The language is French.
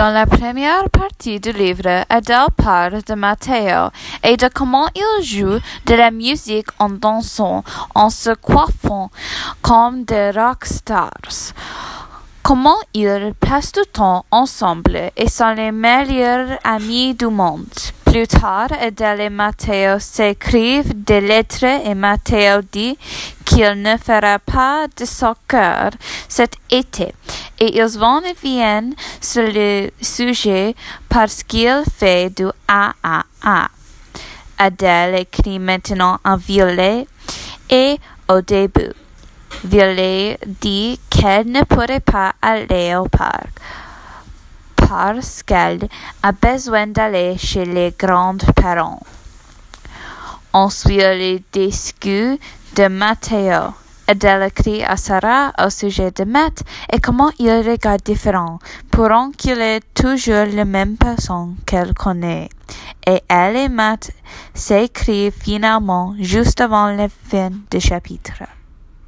Dans la première partie du livre, Adèle parle de Matteo et de comment il joue de la musique en dansant, en se coiffant comme des rockstars. Comment ils passent du temps ensemble et sont les meilleurs amis du monde. Plus tard, Adèle et Matteo s'écrivent des lettres et Matteo dit qu'il ne fera pas de soccer cet été et ils vont et viennent sur le sujet parce qu'il fait du AAA. Adèle écrit maintenant en violet et au début. Violet dit qu'elle ne pourrait pas aller au parc parce qu'elle a besoin d'aller chez les grands-parents. Ensuite, les discours de Matteo. Adèle écrit à Sarah au sujet de Matt et comment il regarde différent, pourant qu'il est toujours la même personne qu'elle connaît. Et elle et Matt s'écrivent finalement juste avant la fin du chapitre.